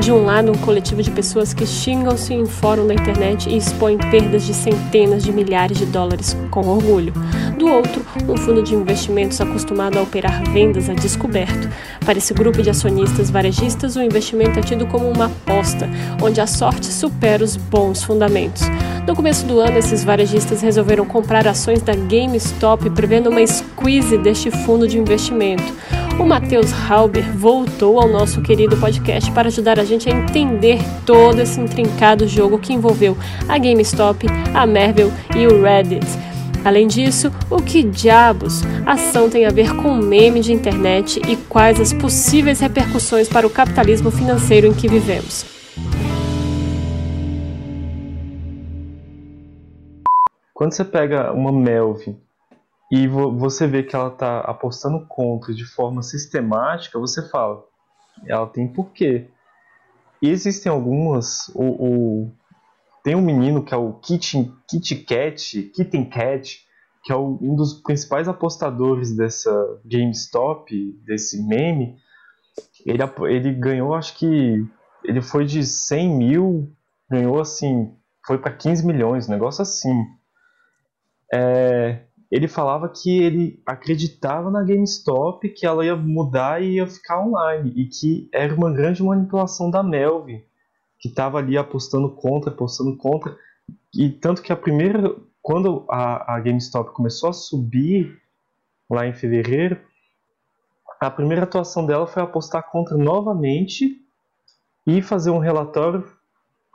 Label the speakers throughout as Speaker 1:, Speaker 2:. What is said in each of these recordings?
Speaker 1: De um lado, um coletivo de pessoas que xingam-se em fórum da internet e expõem perdas de centenas de milhares de dólares com orgulho. Do outro, um fundo de investimentos acostumado a operar vendas a descoberto. Para esse grupo de acionistas varejistas, o investimento é tido como uma aposta, onde a sorte supera os bons fundamentos. No começo do ano, esses varejistas resolveram comprar ações da GameStop, prevendo uma squeeze deste fundo de investimento. O Matheus Halber voltou ao nosso querido podcast para ajudar a gente a entender todo esse intrincado jogo que envolveu a GameStop, a Marvel e o Reddit. Além disso, o que diabos ação tem a ver com meme de internet e quais as possíveis repercussões para o capitalismo financeiro em que vivemos?
Speaker 2: Quando você pega uma Melvin e vo você vê que ela está apostando contra de forma sistemática, você fala, ela tem porquê. E existem algumas, o, o, tem um menino que é o Kit, Kit Kat, Kitten Cat, que é um dos principais apostadores dessa GameStop, desse meme. Ele, ele ganhou, acho que ele foi de 100 mil, ganhou assim, foi para 15 milhões, um negócio assim. É, ele falava que ele acreditava na GameStop, que ela ia mudar e ia ficar online, e que era uma grande manipulação da Melvin, que estava ali apostando contra, apostando contra, e tanto que a primeira, quando a, a GameStop começou a subir lá em fevereiro, a primeira atuação dela foi apostar contra novamente e fazer um relatório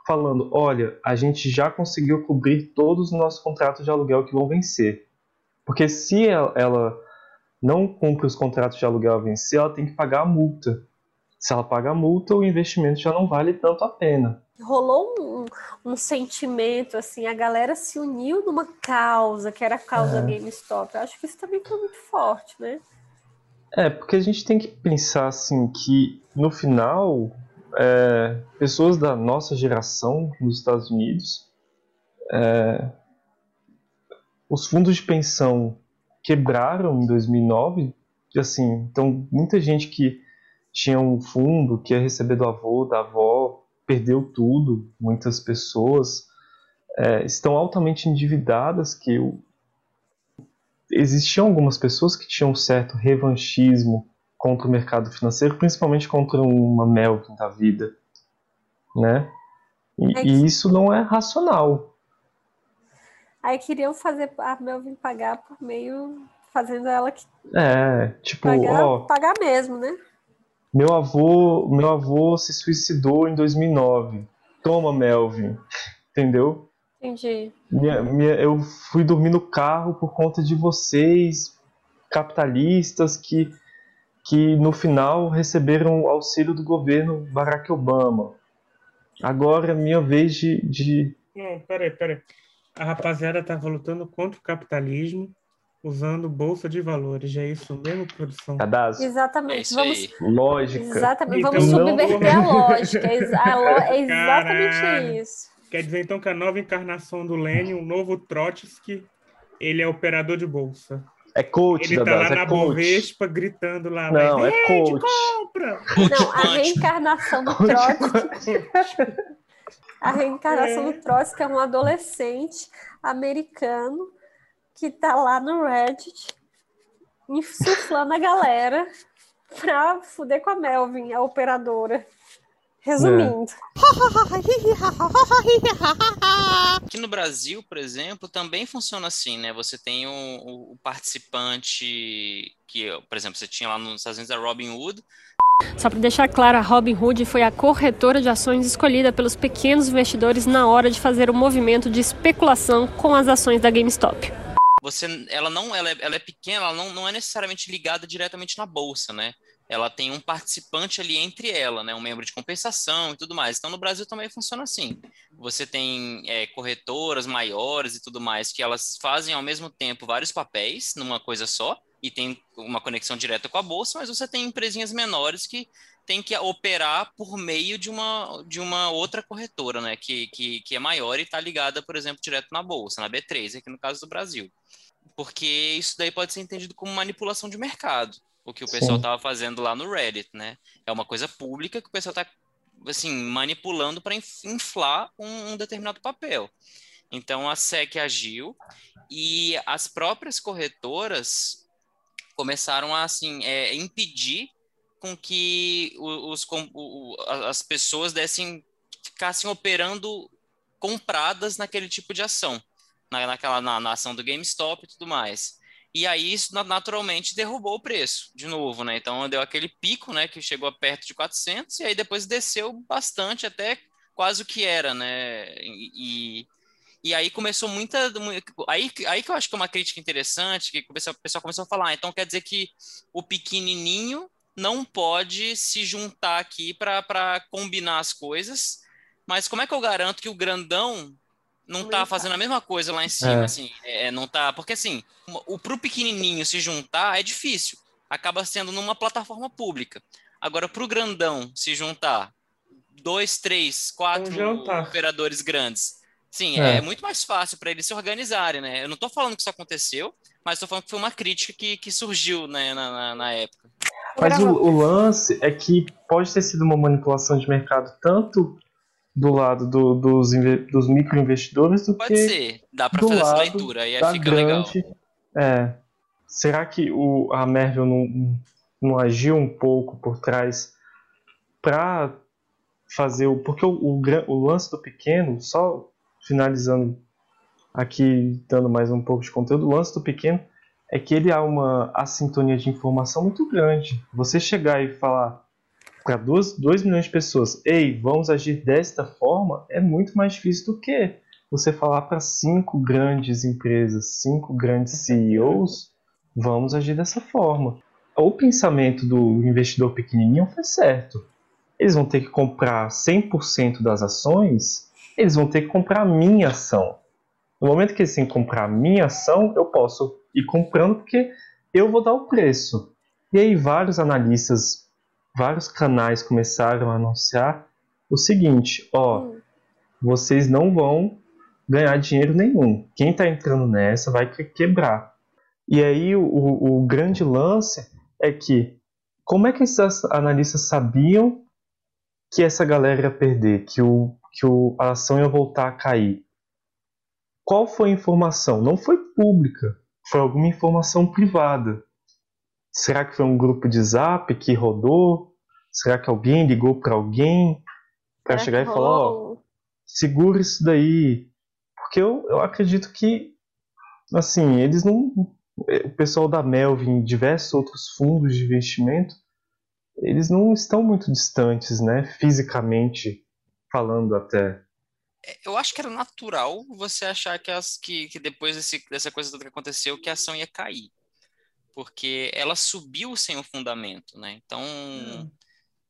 Speaker 2: falando: olha, a gente já conseguiu cobrir todos os nossos contratos de aluguel que vão vencer. Porque se ela, não cumpre os contratos de aluguel a vencer, ela tem que pagar a multa. Se ela paga a multa, o investimento já não vale tanto a pena.
Speaker 1: Rolou um, um sentimento, assim, a galera se uniu numa causa, que era a causa é. GameStop. Eu acho que isso também foi muito forte, né?
Speaker 2: É, porque a gente tem que pensar, assim, que no final, é, pessoas da nossa geração nos Estados Unidos é, os fundos de pensão quebraram em 2009, assim, então muita gente que tinha um fundo que ia receber do avô, da avó, perdeu tudo, muitas pessoas é, estão altamente endividadas, que existiam algumas pessoas que tinham um certo revanchismo contra o mercado financeiro, principalmente contra uma Melvin da vida, né? E, é e isso não é racional.
Speaker 1: Aí queriam fazer a Melvin pagar por meio. fazendo ela que.
Speaker 2: É, tipo,
Speaker 1: pagar,
Speaker 2: ó.
Speaker 1: Pagar mesmo, né?
Speaker 2: Meu avô, meu avô se suicidou em 2009. Toma, Melvin. Entendeu?
Speaker 1: Entendi.
Speaker 2: Minha, minha, eu fui dormir no carro por conta de vocês, capitalistas, que, que no final receberam o auxílio do governo Barack Obama. Agora é minha vez de. de...
Speaker 3: Não, peraí, peraí a rapaziada estava lutando contra o capitalismo usando bolsa de valores. É isso mesmo, produção?
Speaker 2: Cadastro.
Speaker 1: Exatamente.
Speaker 4: É Vamos...
Speaker 2: Lógica.
Speaker 1: Exatamente. Então, Vamos subverter não... a lógica. É exatamente Caralho. isso.
Speaker 3: Quer dizer, então, que a nova encarnação do Lênin, o novo Trotsky, ele é operador de bolsa.
Speaker 2: É coach,
Speaker 3: Ele
Speaker 2: tá
Speaker 3: lá
Speaker 2: é
Speaker 3: na
Speaker 2: coach.
Speaker 3: Bovespa gritando lá.
Speaker 2: Não, é coach.
Speaker 3: Compra!
Speaker 1: Não, a reencarnação do Trotsky. A reencarnação é. do Trotsky é um adolescente americano que tá lá no Reddit insuflando a galera pra fuder com a Melvin, a operadora. Resumindo.
Speaker 4: É. Aqui no Brasil, por exemplo, também funciona assim, né? Você tem o, o participante que, por exemplo, você tinha lá nos Estados Unidos a Robin Hood,
Speaker 1: só para deixar claro, a Robinhood foi a corretora de ações escolhida pelos pequenos investidores na hora de fazer o movimento de especulação com as ações da GameStop.
Speaker 4: Você, ela não, ela é, ela é pequena, ela não, não é necessariamente ligada diretamente na bolsa, né? Ela tem um participante ali entre ela, né? Um membro de compensação e tudo mais. Então, no Brasil também funciona assim. Você tem é, corretoras maiores e tudo mais que elas fazem ao mesmo tempo vários papéis numa coisa só e tem uma conexão direta com a bolsa, mas você tem empresinhas menores que tem que operar por meio de uma, de uma outra corretora, né, que, que, que é maior e está ligada, por exemplo, direto na bolsa, na B3, aqui no caso do Brasil. Porque isso daí pode ser entendido como manipulação de mercado, o que o pessoal estava fazendo lá no Reddit, né? É uma coisa pública que o pessoal está assim, manipulando para inflar um, um, determinado papel. Então a SEC agiu e as próprias corretoras começaram a assim é, impedir com que os, o, as pessoas dessem ficassem operando compradas naquele tipo de ação, na, naquela na, na ação do GameStop e tudo mais. E aí isso naturalmente derrubou o preço de novo, né? Então deu aquele pico, né, que chegou a perto de 400 e aí depois desceu bastante até quase o que era, né? E, e aí começou muita aí aí que eu acho que é uma crítica interessante, que o pessoal começou a falar, ah, então quer dizer que o pequenininho não pode se juntar aqui para combinar as coisas, mas como é que eu garanto que o grandão não tá fazendo a mesma coisa lá em cima, é. assim, é, não tá, porque assim, o pro pequenininho se juntar é difícil, acaba sendo numa plataforma pública. Agora pro grandão se juntar, dois, três, quatro operadores grandes, sim, é. é muito mais fácil para eles se organizarem, né? Eu não estou falando que isso aconteceu, mas estou falando que foi uma crítica que, que surgiu né, na, na, na época.
Speaker 2: Mas o, o, lance é que pode ter sido uma manipulação de mercado tanto do lado do, dos, dos microinvestidores do
Speaker 4: Pode
Speaker 2: que.
Speaker 4: ser, dá para fazer essa leitura, aí fica grande, legal.
Speaker 2: É. Será que o, a Marvel não, não agiu um pouco por trás para fazer o. Porque o, o, o lance do pequeno, só finalizando aqui, dando mais um pouco de conteúdo, o lance do pequeno é que ele há uma assintonia de informação muito grande. Você chegar e falar para 2 milhões de pessoas, ei, vamos agir desta forma, é muito mais difícil do que você falar para cinco grandes empresas, cinco grandes CEOs, vamos agir dessa forma. O pensamento do investidor pequenininho foi certo. Eles vão ter que comprar 100% das ações, eles vão ter que comprar a minha ação. No momento que eles têm que comprar a minha ação, eu posso ir comprando porque eu vou dar o preço. E aí vários analistas vários canais começaram a anunciar o seguinte: ó, hum. vocês não vão ganhar dinheiro nenhum. Quem está entrando nessa vai quebrar. E aí o, o, grande lance é que como é que esses analistas sabiam que essa galera ia perder, que, o, que o, a ação ia voltar a cair? Qual foi a informação? Não foi pública, foi alguma informação privada. Será que foi um grupo de zap que rodou? Será que alguém ligou para alguém para chegar e falar, ó, oh, segura isso daí? Porque eu, eu acredito que, assim, eles não. O pessoal da Melvin e diversos outros fundos de investimento, eles não estão muito distantes, né? Fisicamente falando até.
Speaker 4: É, eu acho que era natural você achar que, as, que, que depois desse, dessa coisa toda que aconteceu, que a ação ia cair porque ela subiu sem o fundamento, né? Então, hum.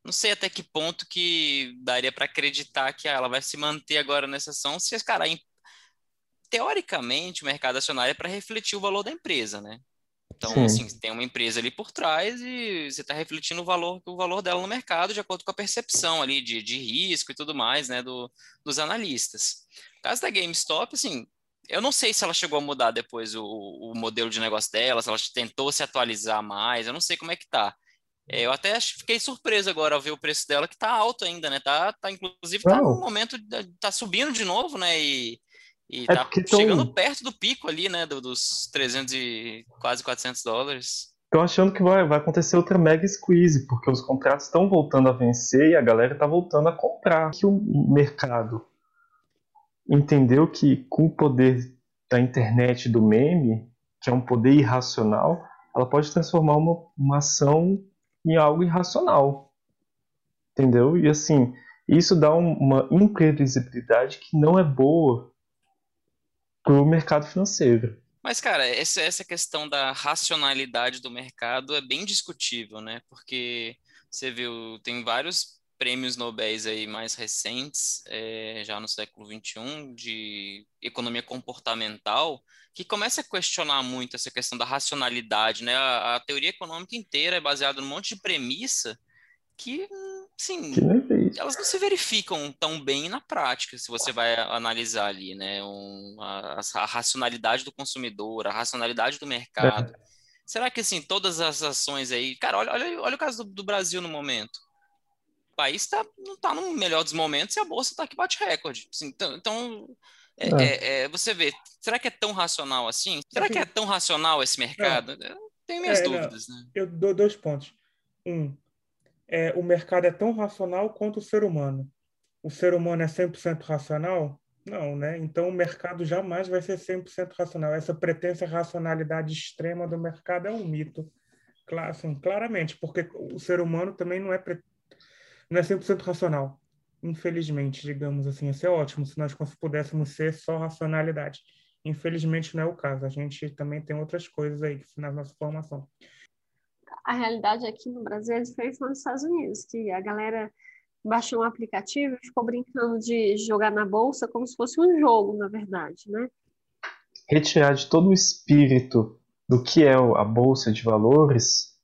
Speaker 4: não sei até que ponto que daria para acreditar que ah, ela vai se manter agora nessa ação, se, cara, teoricamente, o mercado acionário é para refletir o valor da empresa, né? Então, Sim. assim, tem uma empresa ali por trás e você está refletindo o valor, o valor dela no mercado de acordo com a percepção ali de, de risco e tudo mais, né, do, dos analistas. No caso da GameStop, assim, eu não sei se ela chegou a mudar depois o, o modelo de negócio dela, se ela tentou se atualizar mais, eu não sei como é que tá. É, eu até fiquei surpreso agora ao ver o preço dela, que tá alto ainda, né? Tá, tá inclusive, tá no momento, tá subindo de novo, né? E, e é tá chegando tão... perto do pico ali, né? Do, dos 300 e quase 400 dólares.
Speaker 2: Tô achando que vai, vai acontecer outra mega squeeze, porque os contratos estão voltando a vencer e a galera tá voltando a comprar. Que o mercado entendeu que com o poder da internet do meme, que é um poder irracional, ela pode transformar uma, uma ação em algo irracional. Entendeu? E assim, isso dá um, uma imprevisibilidade que não é boa para o mercado financeiro.
Speaker 4: Mas, cara, essa, essa questão da racionalidade do mercado é bem discutível, né? Porque você viu, tem vários prêmios Nobel aí mais recentes, é, já no século XXI, de economia comportamental, que começa a questionar muito essa questão da racionalidade, né? A, a teoria econômica inteira é baseada num monte de premissa que, sim, elas não se verificam tão bem na prática, se você vai analisar ali, né? Um, a, a, racionalidade do consumidor, a racionalidade do mercado. É. Será que, assim, todas as ações aí... Cara, olha, olha, olha o caso do, do Brasil no momento país tá, não está no melhor dos momentos e a bolsa está que bate recorde. Assim, então, então é,
Speaker 2: É.
Speaker 4: é, é, você vê, será que é tão racional assim? Será que é tão racional esse mercado? Eu tenho minhas
Speaker 3: É,
Speaker 4: dúvidas, né?
Speaker 3: Eu dou dois pontos. Um, é, o mercado é tão racional quanto o ser humano. O ser humano é 100% racional? Não, né? Então o mercado jamais vai ser 100% racional. Essa pretensa racionalidade extrema do mercado é um mito. Claro, assim, claramente, porque o ser humano também não é, pre- não é 100% racional. Infelizmente, digamos assim, ia ser ótimo se nós pudéssemos ser só racionalidade. Infelizmente não é o caso. A gente também tem outras coisas aí na nossa formação.
Speaker 1: A realidade aqui no Brasil é diferente nos Estados Unidos, que a galera baixou um aplicativo e ficou brincando de jogar na bolsa como se fosse um jogo, na verdade, né?
Speaker 2: Retirar de todo o espírito do que é a bolsa de valores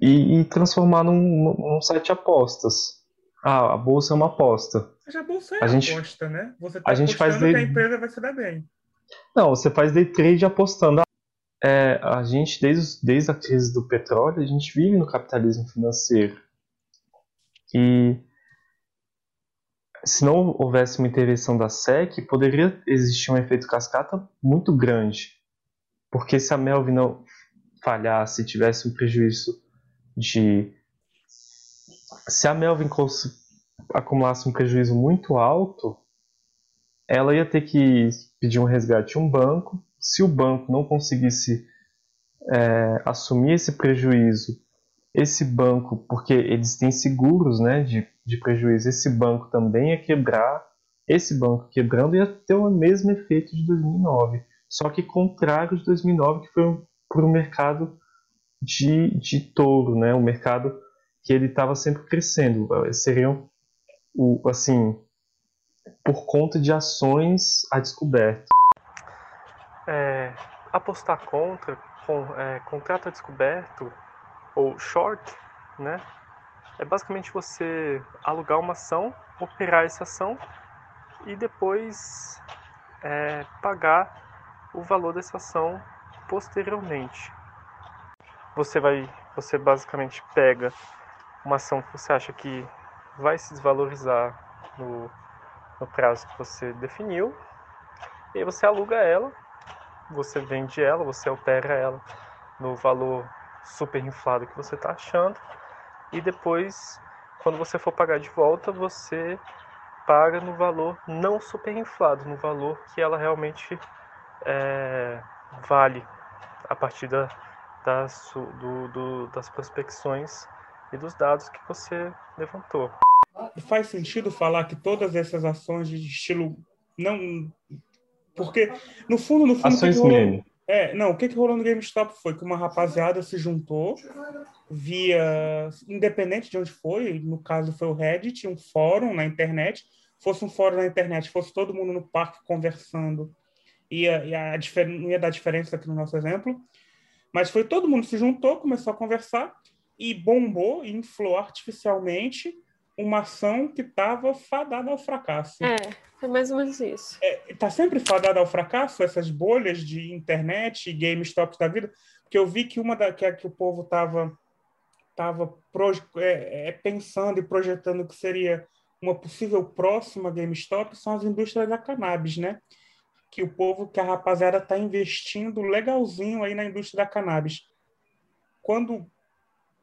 Speaker 2: e, e transformar num, num site de apostas. Ah, a bolsa é uma aposta.
Speaker 3: Mas a bolsa é
Speaker 2: A gente-
Speaker 3: aposta, né? Você
Speaker 2: a
Speaker 3: está
Speaker 2: gente faz
Speaker 3: apostando que a
Speaker 2: day-
Speaker 3: empresa vai se dar bem.
Speaker 2: Não, você faz day trade apostando. É, a gente, desde, desde a crise do petróleo, a gente vive no capitalismo financeiro. E se não houvesse uma intervenção da SEC, poderia existir um efeito cascata muito grande. Porque se a Melvin não falhasse, tivesse um prejuízo de. Se a Melvin acumulasse um prejuízo muito alto, ela ia ter que pedir um resgate a um banco. Se o banco não conseguisse é, assumir esse prejuízo, esse banco, porque eles têm seguros né, de, de prejuízo, esse banco também ia quebrar. Esse banco quebrando ia ter o mesmo efeito de 2009, só que contrário de 2009, que foi para o mercado de, de touro, né, um mercado que ele estava sempre crescendo. Seriam, o, assim, por conta de ações a descoberto. É, apostar contra, com, é, contrato descoberto ou short, né? É basicamente você alugar uma ação, operar essa ação e depois é, pagar o valor dessa ação posteriormente. Você vai, você basicamente pega uma ação que você acha que vai se desvalorizar no, no prazo que você definiu, e aí você aluga ela, você vende ela, você altera ela no valor super inflado que você está achando, e depois, quando você for pagar de volta, você paga no valor não super inflado, no valor que ela realmente é, vale a partir da, das, do, do, das prospecções e dos dados que você levantou.
Speaker 3: Faz sentido falar que todas essas ações de estilo não porque no fundo no fundo o que
Speaker 2: Ações
Speaker 3: que rolou-
Speaker 2: meme.
Speaker 3: É, não, o que, que rolou no GameStop foi que uma rapaziada se juntou via, independente de onde foi, no caso foi o Reddit, um fórum na internet, fosse um fórum na internet, fosse todo mundo no parque conversando, ia, ia, a difer- não ia dar diferença aqui no nosso exemplo, mas foi todo mundo se juntou, começou a conversar e bombou e inflou artificialmente uma ação que estava fadada ao fracasso.
Speaker 1: É, foi mais ou menos isso.
Speaker 3: está sempre fadada ao fracasso essas bolhas de internet e GameStop da vida? Porque eu vi que uma da que, é que o povo tava, proje- é, é, pensando e projetando que seria uma possível próxima GameStop são as indústrias da cannabis, né? Que o povo, que a rapaziada está investindo legalzinho aí na indústria da cannabis. Quando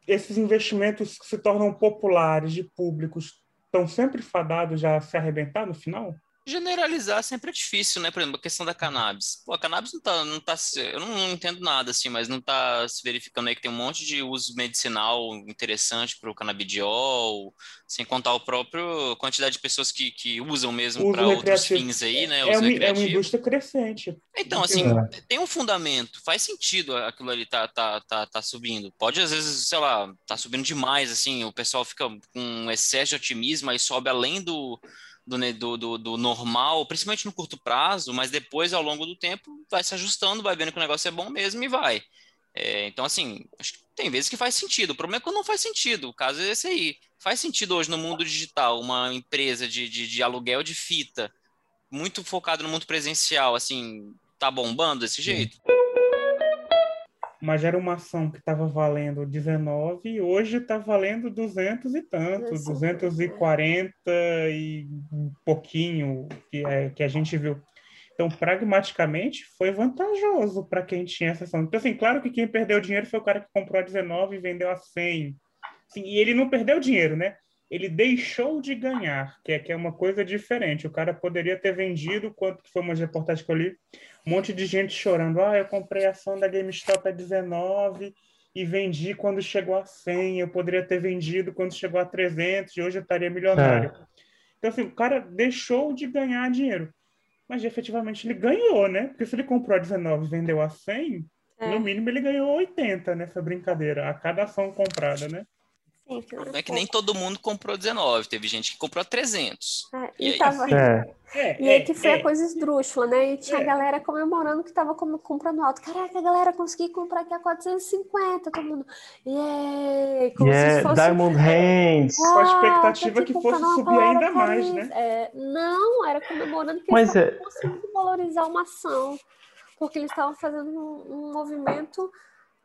Speaker 3: esses investimentos se tornam populares de públicos, estão sempre fadados já a se arrebentar no final?
Speaker 4: Generalizar sempre é difícil, né? Por exemplo, a questão da cannabis. Pô, a cannabis não tá, não tá, se- eu não, entendo nada assim, mas não tá se verificando aí que tem um monte de uso medicinal interessante para o canabidiol, sem contar o próprio quantidade de pessoas que, que usam mesmo para outros fins aí, né?
Speaker 3: É
Speaker 4: Uso
Speaker 3: uma, é uma indústria crescente.
Speaker 4: Então, assim,
Speaker 2: É.
Speaker 4: tem um fundamento, faz sentido aquilo ali tá, tá, tá, tá subindo. Pode, às vezes, sei lá, tá subindo demais, assim, o pessoal fica com um excesso de otimismo, aí sobe além do, do, do, do, normal, principalmente no curto prazo, mas depois, ao longo do tempo, vai se ajustando, vai vendo que o negócio é bom mesmo e vai. É, então, assim, acho que tem vezes que faz sentido. O problema é quando não faz sentido. O caso é esse aí. Faz sentido hoje no mundo digital uma empresa de, de, de aluguel de fita muito focado no mundo presencial, assim, tá bombando desse jeito?
Speaker 3: Mas era uma ação que estava valendo 19 e hoje está valendo 200 e tanto, 240 e um pouquinho que, é, que a gente viu. Então, pragmaticamente, foi vantajoso para quem tinha essa ação. Então, assim, claro que quem perdeu dinheiro foi o cara que comprou a 19 e vendeu a 100. Assim, e ele não perdeu dinheiro, né? Ele deixou de ganhar, que é, que é uma coisa diferente. O cara poderia ter vendido, quanto que foi uma reportagem que eu li, um monte de gente chorando. Ah, eu comprei a ação da GameStop a 19 e vendi quando chegou a 100. Eu poderia ter vendido quando chegou a 300 e hoje eu estaria milionário. É. Então, assim, o cara deixou de ganhar dinheiro. Mas efetivamente ele ganhou, né? Porque se ele comprou a 19 e vendeu a 100, é. no mínimo ele ganhou 80 nessa brincadeira, a cada ação comprada, né?
Speaker 4: Sim, é que nem todo mundo comprou 19, teve gente que comprou 300.
Speaker 1: É, e, e, tava... é. É, e aí que foi a coisa esdrúxula, né? E tinha a galera comemorando que tava comprando alto. Caraca, a galera consegui comprar aqui a 450, todo mundo.
Speaker 2: Yeah, como yeah, se fosse... Diamond Hands.
Speaker 3: Com a expectativa que fosse subir ainda mais, né?
Speaker 1: É, não, era comemorando que Mas eles estavam conseguindo valorizar uma ação. Porque eles estavam fazendo um, um movimento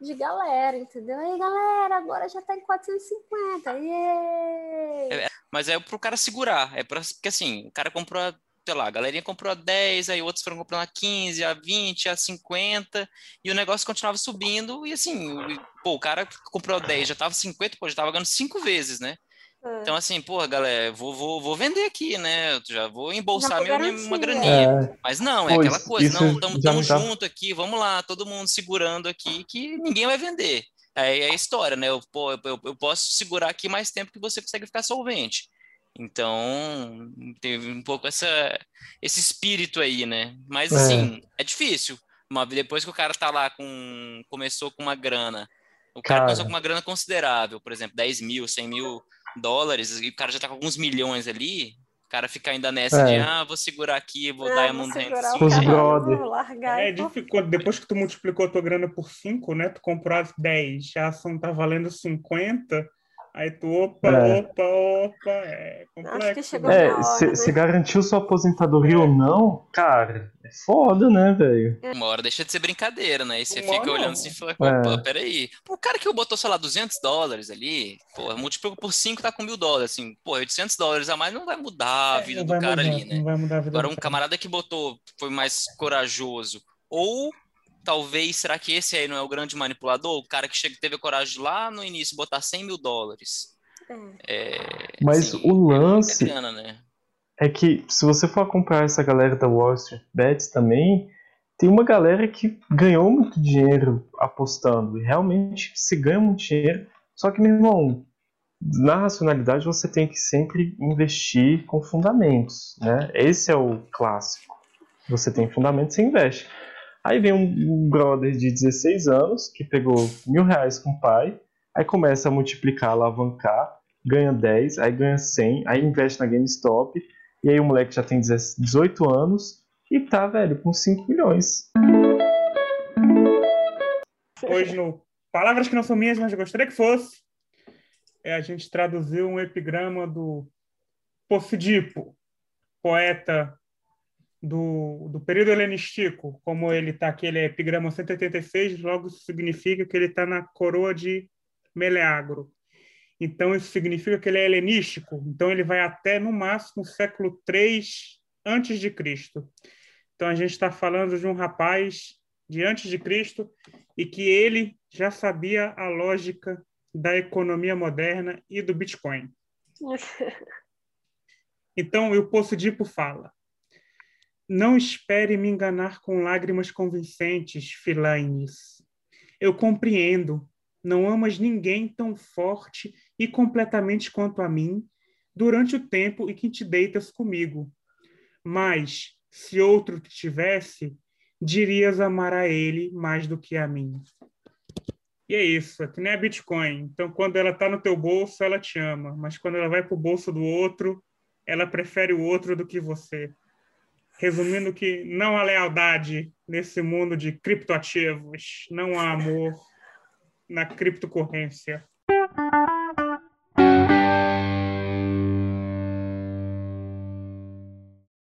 Speaker 1: de galera, entendeu? Aí, galera, agora já tá em 450. Yeah!
Speaker 4: É, mas é pro cara segurar. É pra, porque assim, o cara comprou, a, sei lá, a galerinha comprou a 10, aí outros foram comprando a 15, a 20, a 50, e o negócio continuava subindo, e assim, pô, o cara comprou a 10 já tava 50, pô, já tava ganhando 5 vezes, né? É. Então, assim, porra, galera, vou, vou, vou vender aqui, né? Eu já vou embolsar minha, uma graninha. É. Mas não, é pois, aquela coisa, não, estamos tá... junto aqui, vamos lá, todo mundo segurando aqui, que ninguém vai vender. Aí é a história, né? Eu, eu, eu, eu posso segurar aqui mais tempo que você consegue ficar solvente. Então, teve um pouco essa, esse espírito aí, né? Mas, é. assim, é difícil. Uma, depois que o cara tá lá com... Começou com uma grana. O cara, cara começou com uma grana considerável, por exemplo, 10 mil, 100 mil dólares, e o cara já tá com alguns milhões ali, o cara fica ainda nessa é. de, ah, vou segurar aqui, vou é, Diamond Hands.
Speaker 2: Os brother.
Speaker 3: É, depois que tu multiplicou a tua grana por 5, né, tu comprou 10, a ação tá valendo 50, Aí tu, opa, é. opa, opa, é complexo.
Speaker 2: Né? É, se, né? garantiu sua aposentadoria é. ou não, cara, é foda, né, velho?
Speaker 4: Uma hora deixa de ser brincadeira, né? E você Uma fica olhando assim e fala, opa, é. peraí. O cara que botou, sei lá, 200 dólares ali, pô, multiplicou por 5, tá com mil dólares, assim, pô, 800 dólares a mais não vai mudar a é, vida do cara
Speaker 3: mudar,
Speaker 4: ali, né?
Speaker 3: Não vai mudar a
Speaker 4: vida Agora, um camarada que botou, foi mais corajoso, ou talvez, será que esse aí não é o grande manipulador? O cara que chega, teve a coragem lá no início botar 100 mil dólares.
Speaker 2: É, Mas assim, o lance é, grana, né? é que se você for acompanhar essa galera da Wall Street Bets também, tem uma galera que ganhou muito dinheiro apostando. E realmente se ganha muito dinheiro. Só que, meu irmão, na racionalidade você tem que sempre investir com fundamentos. Né? Esse é o clássico. Você tem fundamentos, você investe. Aí vem um, brother de 16 anos que pegou mil reais com o pai, aí começa a multiplicar, alavancar, ganha 10, aí ganha 100, aí investe na GameStop, e aí o moleque já tem 18 anos e tá, velho, com 5 milhões.
Speaker 3: Hoje no Palavras que não são minhas, mas eu gostaria que fosse, é, a gente traduziu um epigrama do Posidipo, poeta do, do período helenístico, como ele está aqui, ele é epigrama 186, logo isso significa que ele está na coroa de Meleagro. Então, isso significa que ele é helenístico, então ele vai até, no máximo, século 3 antes de Cristo. Então, a gente está falando de um rapaz de antes de Cristo e que ele já sabia a lógica da economia moderna e do Bitcoin. Então, o Poço Dipo fala: não espere me enganar com lágrimas convincentes, Filaines. Eu compreendo. Não amas ninguém tão forte e completamente quanto a mim durante o tempo em que te deitas comigo. Mas, se outro te tivesse, dirias amar a ele mais do que a mim. E é isso, é que nem a Bitcoin. Então, quando ela está no teu bolso, ela te ama. Mas quando ela vai para o bolso do outro, ela prefere o outro do que você. Resumindo que não há lealdade nesse mundo de criptoativos, não há amor na criptocorrência.